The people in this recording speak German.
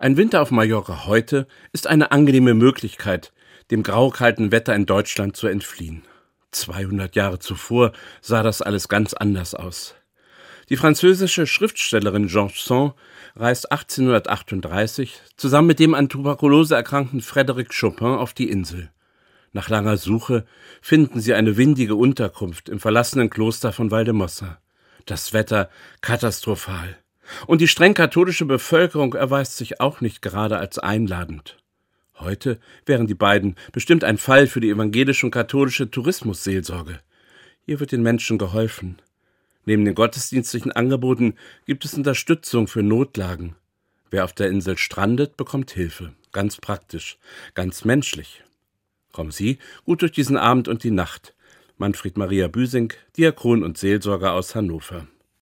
Ein Winter auf Mallorca heute ist eine angenehme Möglichkeit, dem graukalten Wetter in Deutschland zu entfliehen. 200 Jahre zuvor sah das alles ganz anders aus. Die französische Schriftstellerin Georges Sand reist 1838 zusammen mit dem an Tuberkulose erkrankten Frédéric Chopin auf die Insel. Nach langer Suche finden sie eine windige Unterkunft im verlassenen Kloster von Valdemossa. Das Wetter katastrophal. Und die streng katholische Bevölkerung erweist sich auch nicht gerade als einladend. Heute wären die beiden bestimmt ein Fall für die evangelische und katholische Tourismusseelsorge. Hier wird den Menschen geholfen. Neben den gottesdienstlichen Angeboten gibt es Unterstützung für Notlagen. Wer auf der Insel strandet, bekommt Hilfe. Ganz praktisch, ganz menschlich. Kommen Sie gut durch diesen Abend und die Nacht. Manfred Maria Büsing, Diakon und Seelsorger aus Hannover.